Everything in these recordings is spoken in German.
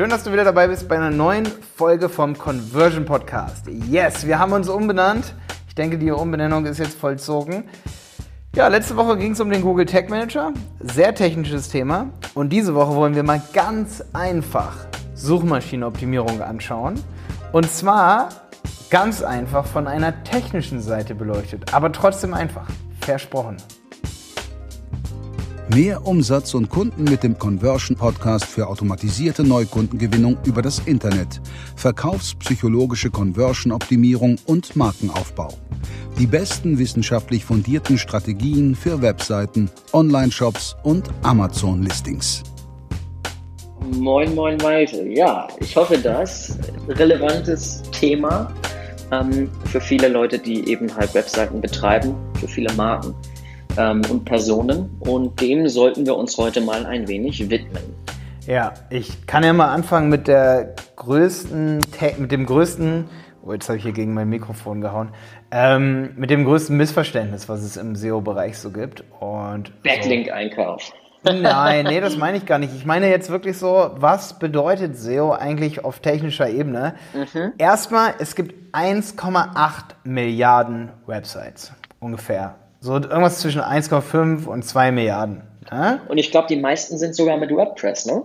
Schön, dass du wieder dabei bist bei einer neuen Folge vom Conversion Podcast. Yes, wir haben uns umbenannt. Ich denke, die Umbenennung ist jetzt vollzogen. Ja, letzte Woche ging es um den Google Tag Manager. Sehr technisches Thema. Und diese Woche wollen wir mal ganz einfach Suchmaschinenoptimierung anschauen. Und zwar ganz einfach von einer technischen Seite beleuchtet, aber trotzdem einfach. Versprochen. Mehr Umsatz und Kunden mit dem Conversion Podcast für automatisierte Neukundengewinnung über das Internet, verkaufspsychologische Conversion-Optimierung und Markenaufbau. Die besten wissenschaftlich fundierten Strategien für Webseiten, Online-Shops und Amazon-Listings. Moin, moin, Malte. Ja, ich hoffe, das relevantes Thema ähm, für viele Leute, die eben halt Webseiten betreiben, für viele Marken ähm, und Personen. Und dem sollten wir uns heute mal ein wenig widmen. Ja, ich kann ja mal anfangen mit der größten, mit dem größten, oh, jetzt habe ich hier gegen mein Mikrofon gehauen, ähm, mit dem größten Missverständnis, was es im SEO-Bereich so gibt. Und Backlink-Einkauf. Nein, nee, das meine ich gar nicht. Ich meine jetzt wirklich so, was bedeutet SEO eigentlich auf technischer Ebene? Mhm. Erstmal, es gibt 1,8 Milliarden Websites ungefähr. So irgendwas zwischen 1,5 und 2 Milliarden. Ja? Und ich glaube, die meisten sind sogar mit WordPress, ne?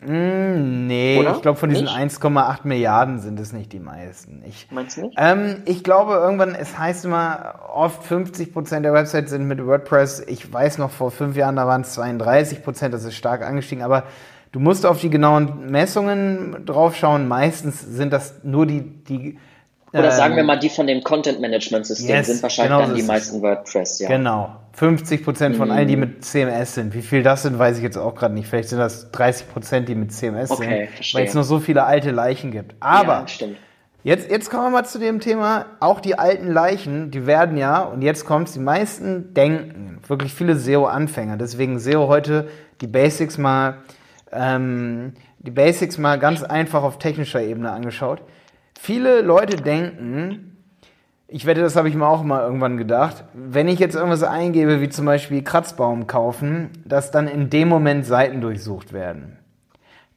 Mm, nee, Oder? ich glaube, von diesen 1,8 Milliarden sind es nicht die meisten. Ich, Meinst du nicht? Ähm, ich glaube, irgendwann, es heißt immer, oft 50 Prozent der Websites sind mit WordPress. Ich weiß noch, vor fünf Jahren, da waren es 32 Prozent, das ist stark angestiegen, aber du musst auf die genauen Messungen draufschauen. Meistens sind das nur die, die oder sagen wir ähm, mal, die von dem Content-Management-System yes, sind wahrscheinlich genau dann die meisten WordPress, ja. Genau. 50 Prozent von mm. allen, die mit CMS sind. Wie viel das sind, weiß ich jetzt auch gerade nicht. Vielleicht sind das 30 Prozent, die mit CMS okay, sind, weil es noch so viele alte Leichen gibt. Aber ja. Jetzt, jetzt kommen wir mal zu dem Thema, auch die alten Leichen, die werden ja, und jetzt kommt die meisten denken, wirklich viele SEO-Anfänger, deswegen SEO heute die Basics mal, ähm, die Basics mal ganz einfach auf technischer Ebene angeschaut. Viele Leute denken, ich wette, das habe ich mir auch mal irgendwann gedacht, wenn ich jetzt irgendwas eingebe, wie zum Beispiel Kratzbaum kaufen, dass dann in dem Moment Seiten durchsucht werden.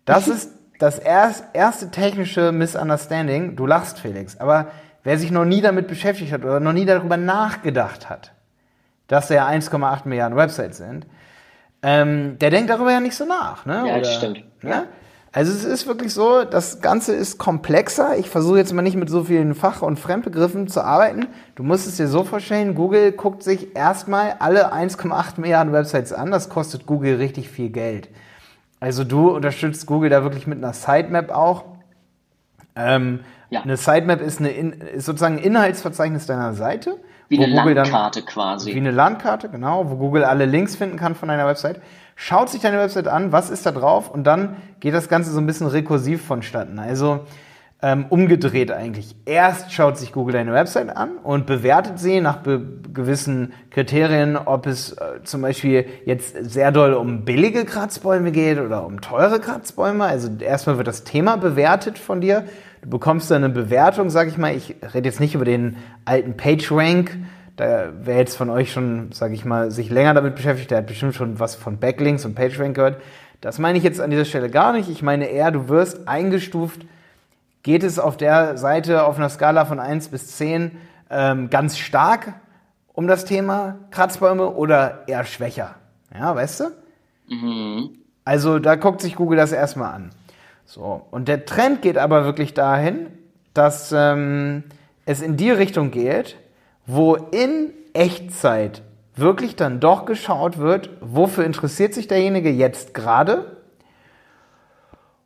Das ist das erste technische Misunderstanding. Du lachst, Felix, aber wer sich noch nie damit beschäftigt hat oder noch nie darüber nachgedacht hat, dass da ja 1,8 Milliarden Websites sind, ähm, der denkt darüber ja nicht so nach. Ne? Ja, das stimmt. Ne? Also es ist wirklich so, das Ganze ist komplexer. Ich versuche jetzt mal nicht mit so vielen Fach- und Fremdbegriffen zu arbeiten. Du musst es dir so vorstellen, Google guckt sich erstmal alle 1,8 Milliarden Websites an. Das kostet Google richtig viel Geld. Also du unterstützt Google da wirklich mit einer Sitemap auch. Ähm, ja. Eine Sitemap ist, eine, ist sozusagen ein Inhaltsverzeichnis deiner Seite. Wie eine Google Landkarte dann, quasi. Wie eine Landkarte, genau, wo Google alle Links finden kann von deiner Website schaut sich deine Website an, was ist da drauf und dann geht das Ganze so ein bisschen rekursiv vonstatten. Also ähm, umgedreht eigentlich. Erst schaut sich Google deine Website an und bewertet sie nach gewissen Kriterien, ob es äh, zum Beispiel jetzt sehr doll um billige Kratzbäume geht oder um teure Kratzbäume. Also erstmal wird das Thema bewertet von dir. Du bekommst dann eine Bewertung, sag ich mal. Ich rede jetzt nicht über den alten PageRank, da, wer jetzt von euch schon, sage ich mal, sich länger damit beschäftigt, der hat bestimmt schon was von Backlinks und PageRank gehört. Das meine ich jetzt an dieser Stelle gar nicht. Ich meine eher, du wirst eingestuft, geht es auf der Seite auf einer Skala von 1 bis 10 ähm, ganz stark um das Thema Kratzbäume oder eher schwächer? Ja, weißt du? Mhm. Also da guckt sich Google das erstmal an. So, und der Trend geht aber wirklich dahin, dass ähm, es in die Richtung geht, wo in Echtzeit wirklich dann doch geschaut wird, wofür interessiert sich derjenige jetzt gerade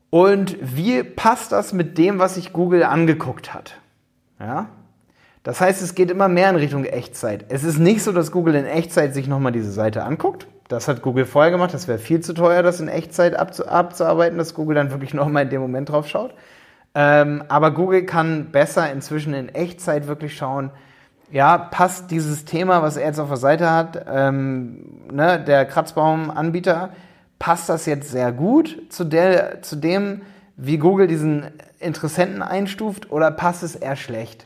und wie passt das mit dem, was sich Google angeguckt hat. Ja? Das heißt, es geht immer mehr in Richtung Echtzeit. Es ist nicht so, dass Google in Echtzeit sich nochmal diese Seite anguckt. Das hat Google vorher gemacht. Das wäre viel zu teuer, das in Echtzeit abzu abzuarbeiten, dass Google dann wirklich nochmal in dem Moment drauf schaut. Ähm, aber Google kann besser inzwischen in Echtzeit wirklich schauen, ja, passt dieses Thema, was er jetzt auf der Seite hat, ähm, ne, der Kratzbaumanbieter, passt das jetzt sehr gut zu, der, zu dem, wie Google diesen Interessenten einstuft oder passt es eher schlecht?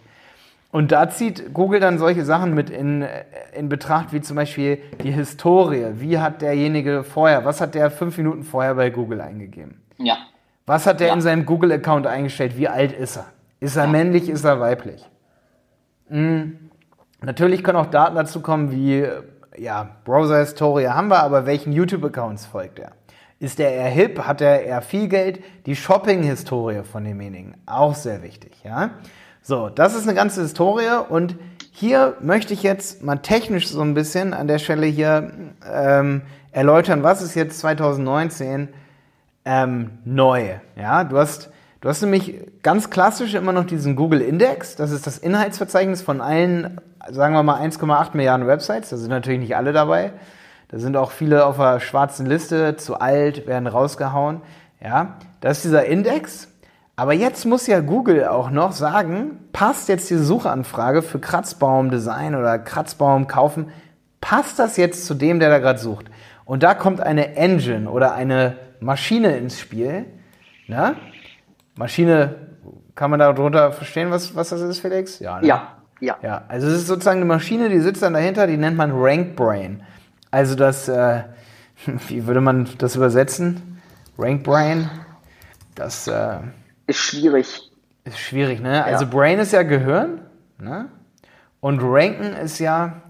Und da zieht Google dann solche Sachen mit in, in Betracht, wie zum Beispiel die Historie. Wie hat derjenige vorher, was hat der fünf Minuten vorher bei Google eingegeben? Ja. Was hat der Ja. in seinem Google-Account eingestellt? Wie alt ist er? Ist er männlich? Ist er weiblich? Hm. Natürlich können auch Daten dazu kommen, wie ja, Browser-Historie haben wir, aber welchen YouTube-Accounts folgt er? Ist er eher hip? Hat er eher viel Geld? Die Shopping-Historie von demjenigen, auch sehr wichtig, ja? So, das ist eine ganze Historie und hier möchte ich jetzt mal technisch so ein bisschen an der Stelle hier ähm, erläutern, was ist jetzt 2019 ähm, neu. Ja, du hast, du hast nämlich ganz klassisch immer noch diesen Google Index. Das ist das Inhaltsverzeichnis von allen, sagen wir mal 1,8 Milliarden Websites. Da sind natürlich nicht alle dabei. Da sind auch viele auf der schwarzen Liste, zu alt, werden rausgehauen. Ja, das ist dieser Index. Aber jetzt muss ja Google auch noch sagen, passt jetzt diese Suchanfrage für Kratzbaumdesign oder Kratzbaum kaufen, passt das jetzt zu dem, der da gerade sucht? Und da kommt eine Engine oder eine Maschine ins Spiel. Ne? Maschine, kann man darunter verstehen, was, was das ist, Felix? Ja, ne? Ja, ja. Ja, also es ist sozusagen eine Maschine, die sitzt dann dahinter, die nennt man Rank Brain. Also das, äh, wie würde man das übersetzen? Rank Brain, das äh, Ist schwierig. ist schwierig, ne? Also Brain ist ja Gehirn, ne? Und Ranken ist ja,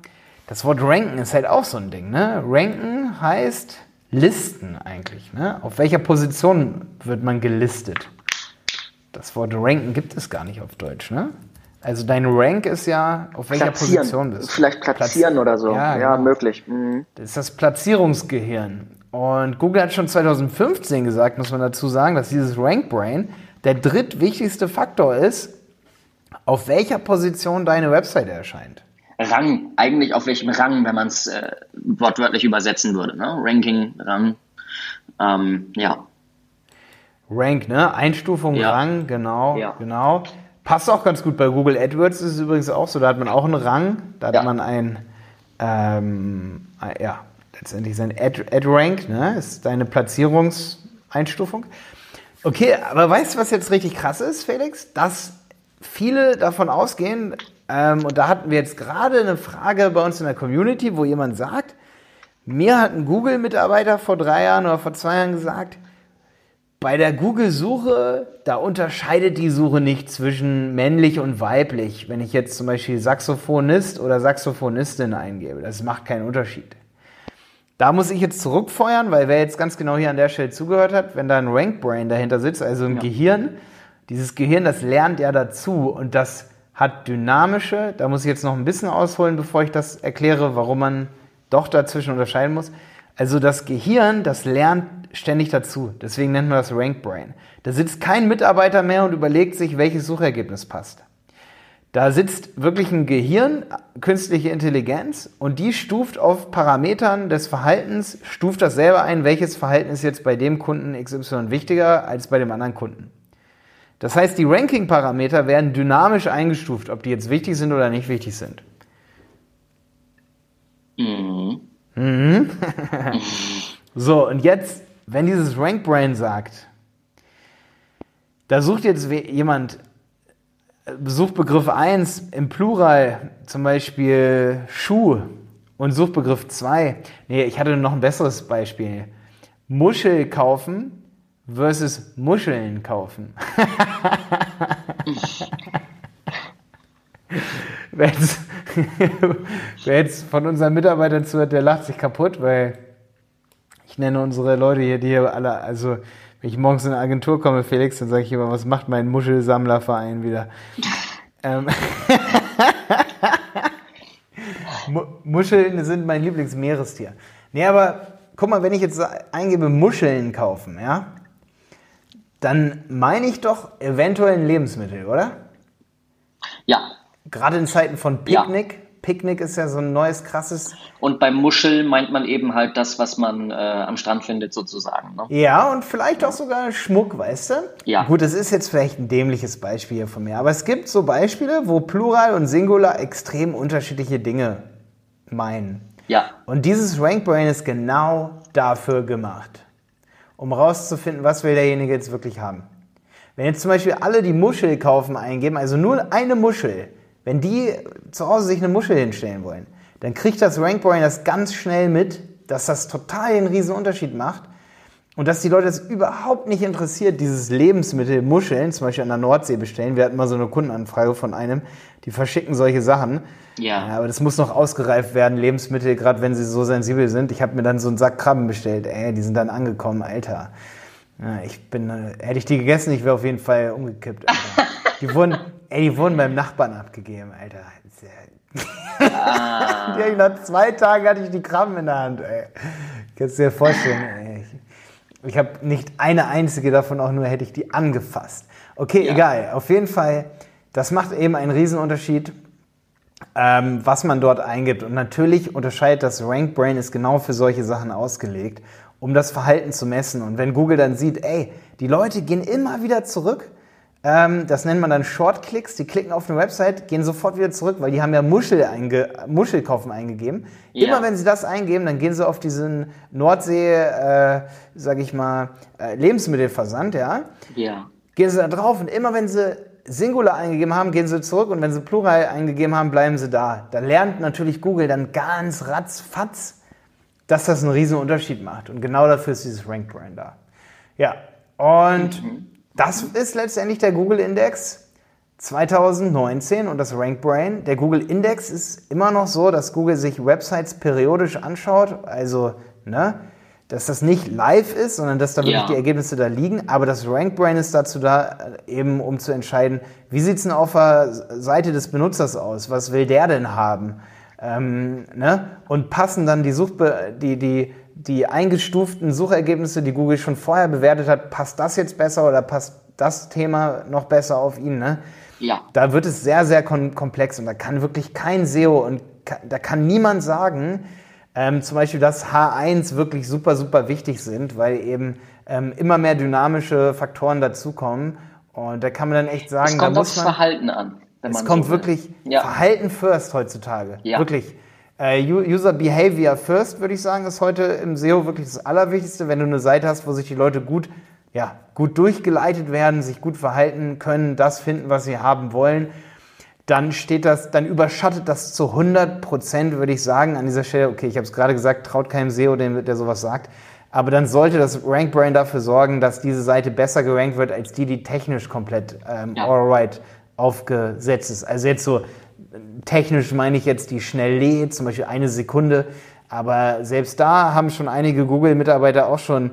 das Wort Ranken ist halt auch so ein Ding, ne? Ranken heißt Listen eigentlich, ne? Auf welcher Position wird man gelistet? Das Wort Ranken gibt es gar nicht auf Deutsch, ne? Also dein Rank ist ja, auf welcher Platzieren. Position bist du. Vielleicht platzieren Platz- oder so. Ja, Ja, genau. möglich. Mhm. Das ist das Platzierungsgehirn. Und Google hat schon 2015 gesagt, muss man dazu sagen, dass dieses Rank Brain der drittwichtigste Faktor ist, auf welcher Position deine Webseite erscheint. Rang, eigentlich auf welchem Rang, wenn man es äh, wortwörtlich übersetzen würde. Ne? Ranking, Rang. Ähm, ja, Rank, ne? Einstufung, Ja. Rang, genau, Ja. genau. Passt auch ganz gut bei Google AdWords ist es übrigens auch so. Da hat man auch einen Rang, da hat Ja. man ein, ähm, ein- ja, letztendlich sein Ad, Ad Rank, ne? Ist deine Platzierungseinstufung. Okay, aber weißt du, was jetzt richtig krass ist, Felix? Dass viele davon ausgehen, ähm, und da hatten wir jetzt gerade eine Frage bei uns in der Community, wo jemand sagt, mir hat ein Google-Mitarbeiter vor drei Jahren oder vor zwei Jahren gesagt, bei der Google-Suche, da unterscheidet die Suche nicht zwischen männlich und weiblich. Wenn ich jetzt zum Beispiel Saxophonist oder Saxophonistin eingebe, das macht keinen Unterschied. Da muss ich jetzt zurückfeuern, weil wer jetzt ganz genau hier an der Stelle zugehört hat, wenn da ein Rank Brain dahinter sitzt, also ein Gehirn, dieses Gehirn, das lernt ja dazu und das hat dynamische, da muss ich jetzt noch ein bisschen ausholen, bevor ich das erkläre, warum man doch dazwischen unterscheiden muss. Also das Gehirn, das lernt ständig dazu. Deswegen nennt man das Rank Brain. Da sitzt kein Mitarbeiter mehr und überlegt sich, welches Suchergebnis passt. Da sitzt wirklich ein Gehirn, künstliche Intelligenz, und die stuft auf Parametern des Verhaltens, stuft das selber ein, welches Verhalten ist jetzt bei dem Kunden XY wichtiger als bei dem anderen Kunden. Das heißt, die Ranking-Parameter werden dynamisch eingestuft, ob die jetzt wichtig sind oder nicht wichtig sind. Mhm. so, und jetzt, wenn dieses Rank Brain sagt, da sucht jetzt jemand äh, Suchbegriff 1 im Plural, zum Beispiel Schuh und Suchbegriff 2. Nee, ich hatte noch ein besseres Beispiel. Muschel kaufen versus Muscheln kaufen. jetzt, wer jetzt von unseren Mitarbeitern zuhört, der lacht sich kaputt, weil ich nenne unsere Leute hier, die hier alle, also wenn ich morgens in eine Agentur komme, Felix, dann sage ich immer, was macht mein Muschelsammlerverein wieder? ähm, Mu Muscheln sind mein Lieblingsmeerestier. Nee, aber guck mal, wenn ich jetzt eingebe Muscheln kaufen, ja, dann meine ich doch eventuell ein Lebensmittel, oder? Ja. Gerade in Zeiten von Ja. Picknick. Picknick ist ja so ein neues, krasses. Und beim Muschel meint man eben halt das, was man äh, am Strand findet, sozusagen. Ne? Ja, und vielleicht auch sogar Schmuck, weißt du? Ja. Gut, das ist jetzt vielleicht ein dämliches Beispiel hier von mir, aber es gibt so Beispiele, wo Plural und Singular extrem unterschiedliche Dinge meinen. Ja. Und dieses Rank Brain ist genau dafür gemacht, um rauszufinden, was will derjenige jetzt wirklich haben. Wenn jetzt zum Beispiel alle die Muschel kaufen eingeben, also nur eine Muschel, wenn die zu Hause sich eine Muschel hinstellen wollen, dann kriegt das Rank Brain das ganz schnell mit, dass das total den riesen Unterschied macht. Und dass die Leute es überhaupt nicht interessiert, dieses Lebensmittel Muscheln, zum Beispiel an der Nordsee bestellen. Wir hatten mal so eine Kundenanfrage von einem, die verschicken solche Sachen. Ja. aber das muss noch ausgereift werden, Lebensmittel, gerade wenn sie so sensibel sind. Ich habe mir dann so einen Sack Krabben bestellt. Ey, die sind dann angekommen, Alter. Ja, ich bin, äh, hätte ich die gegessen, ich wäre auf jeden Fall umgekippt. Alter. die wurden, ey, die wurden beim Nachbarn abgegeben, Alter. Ah. Ja, nach zwei Tagen hatte ich die Krabben in der Hand, ey. Kannst du dir vorstellen, ey. Ich, ich habe nicht eine einzige davon, auch nur hätte ich die angefasst. Okay, Ja. egal. Auf jeden Fall, das macht eben einen Riesenunterschied, ähm, was man dort eingibt. Und natürlich unterscheidet das Rank Brain ist genau für solche Sachen ausgelegt, um das Verhalten zu messen. Und wenn Google dann sieht, ey, die Leute gehen immer wieder zurück, das nennt man dann Shortclicks, die klicken auf eine Website, gehen sofort wieder zurück, weil die haben ja Muschel einge Muschelkaufen eingegeben. Ja. Immer wenn sie das eingeben, dann gehen sie auf diesen Nordsee, äh, sag ich mal, äh, Lebensmittelversand, ja Ja. gehen sie da drauf und immer wenn sie Singular eingegeben haben, gehen sie zurück und wenn sie Plural eingegeben haben, bleiben sie da. Da lernt natürlich Google dann ganz ratzfatz, dass das einen riesen Unterschied macht. Und genau dafür ist dieses Rank Brain da. Ja, und das ist letztendlich der Google Index 2019 und das Rank Brain. Der Google Index ist immer noch so, dass Google sich Websites periodisch anschaut, also ne, dass das nicht live ist, sondern dass da wirklich Ja. die Ergebnisse da liegen. Aber das Rank Brain ist dazu da, eben um zu entscheiden, wie sieht es denn auf der Seite des Benutzers aus? Was will der denn haben? Ähm, ne? Und passen dann die, Suchbe die, die, die eingestuften Suchergebnisse, die Google schon vorher bewertet hat, passt das jetzt besser oder passt das Thema noch besser auf ihn? Ne? Ja. Da wird es sehr, sehr kom komplex und da kann wirklich kein SEO und da kann niemand sagen, ähm, zum Beispiel, dass H1 wirklich super, super wichtig sind, weil eben ähm, immer mehr dynamische Faktoren dazukommen. Und da kann man dann echt sagen, Es kommt da aufs muss man. Verhalten an. Es man kommt so will. wirklich Ja. Verhalten first heutzutage. Ja. Wirklich. Äh, User Behavior first, würde ich sagen, ist heute im SEO wirklich das Allerwichtigste, wenn du eine Seite hast, wo sich die Leute gut, ja, gut durchgeleitet werden, sich gut verhalten können, das finden, was sie haben wollen. Dann steht das, dann überschattet das zu 100 Prozent, würde ich sagen, an dieser Stelle. Okay, ich habe es gerade gesagt, traut keinem SEO, dem- der sowas sagt. Aber dann sollte das Rank Brain dafür sorgen, dass diese Seite besser gerankt wird als die, die technisch komplett ähm, Ja. alright aufgesetzt ist. Also jetzt so technisch meine ich jetzt die schnell lädt, zum Beispiel eine Sekunde. Aber selbst da haben schon einige Google-Mitarbeiter auch schon,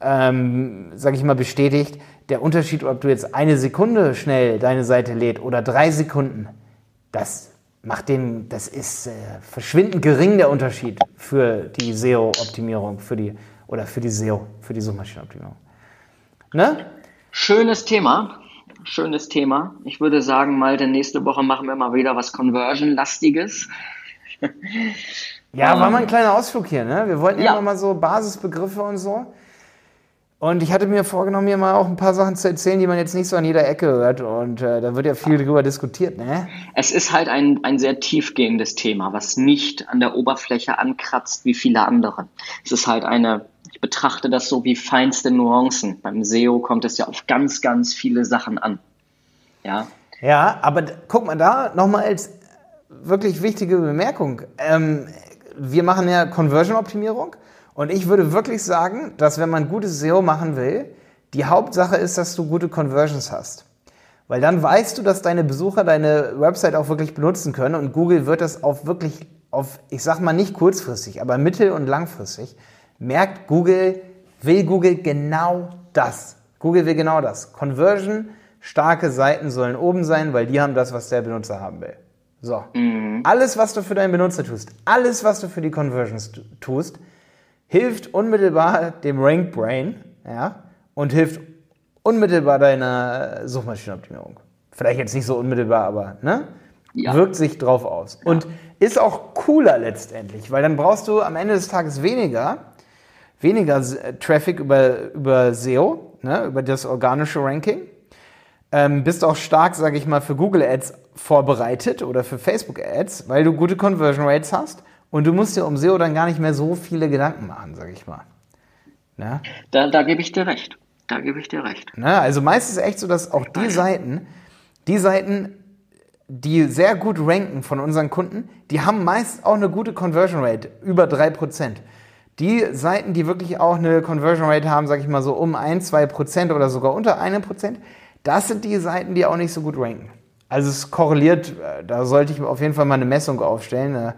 ähm, sage ich mal, bestätigt, der Unterschied, ob du jetzt eine Sekunde schnell deine Seite lädt oder drei Sekunden, das macht den, das ist äh, verschwindend gering der Unterschied für die SEO-Optimierung, für die oder für die SEO, für die Suchmaschinenoptimierung. Ne? Schönes Thema. Schönes Thema. Ich würde sagen, Malte, nächste Woche machen wir mal wieder was Conversion-lastiges. Ja, war mal ein kleiner Ausflug hier, ne? Wir wollten ja immer mal so Basisbegriffe und so. Und ich hatte mir vorgenommen, mir mal auch ein paar Sachen zu erzählen, die man jetzt nicht so an jeder Ecke hört. Und äh, da wird ja viel drüber diskutiert, ne? Es ist halt ein, ein sehr tiefgehendes Thema, was nicht an der Oberfläche ankratzt wie viele andere. Es ist halt eine, betrachte das so wie feinste Nuancen. Beim SEO kommt es ja auf ganz, ganz viele Sachen an. Ja, Ja, aber guck mal da nochmal als wirklich wichtige Bemerkung. Ähm, wir machen ja Conversion-Optimierung und ich würde wirklich sagen, dass wenn man gutes SEO machen will, die Hauptsache ist, dass du gute Conversions hast. Weil dann weißt du, dass deine Besucher deine Website auch wirklich benutzen können und Google wird das auf wirklich, auf, ich sag mal nicht kurzfristig, aber mittel- und langfristig, merkt Google, will Google genau das. Google will genau das. Conversion, starke Seiten sollen oben sein, weil die haben das, was der Benutzer haben will. So. Alles, was du für deinen Benutzer tust, alles, was du für die Conversions tu- tust, hilft unmittelbar dem Rank Brain, ja, und hilft unmittelbar deiner Suchmaschinenoptimierung. Vielleicht jetzt nicht so unmittelbar, aber ne? Ja. Wirkt sich drauf aus. Und ist auch cooler letztendlich, weil dann brauchst du am Ende des Tages weniger, weniger äh, Traffic über, über SEO, ne, über das organische Ranking. Ähm, bist auch stark, sage ich mal, für Google Ads vorbereitet oder für Facebook Ads, weil du gute Conversion Rates hast und du musst dir um SEO dann gar nicht mehr so viele Gedanken machen, sage ich mal. Ne? da, da gebe ich dir recht. Da gebe ich dir recht. Ne? Also meist ist es echt so, dass auch die Seiten, die Seiten, die sehr gut ranken von unseren Kunden, die haben meist auch eine gute Conversion Rate, über 3%. Die Seiten, die wirklich auch eine Conversion Rate haben, sag ich mal so um 1, 2 Prozent oder sogar unter einem Prozent, das sind die Seiten, die auch nicht so gut ranken. Also es korreliert, äh, da sollte ich auf jeden Fall mal eine Messung aufstellen, eine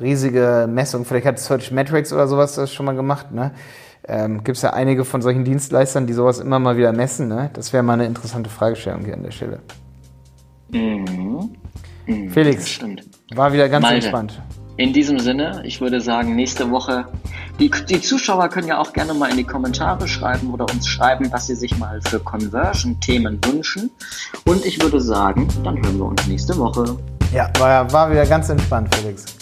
riesige Messung. Vielleicht hat Search Metrics oder sowas das schon mal gemacht. Ne? Ähm, Gibt es ja einige von solchen Dienstleistern, die sowas immer mal wieder messen. Ne? Das wäre mal eine interessante Fragestellung hier an der Stelle. Mhm. Mhm, Felix, war wieder ganz Malte. entspannt. In diesem Sinne, ich würde sagen, nächste Woche, die, die Zuschauer können ja auch gerne mal in die Kommentare schreiben oder uns schreiben, was sie sich mal für Conversion-Themen wünschen. Und ich würde sagen, dann hören wir uns nächste Woche. Ja, war, war wieder ganz entspannt, Felix.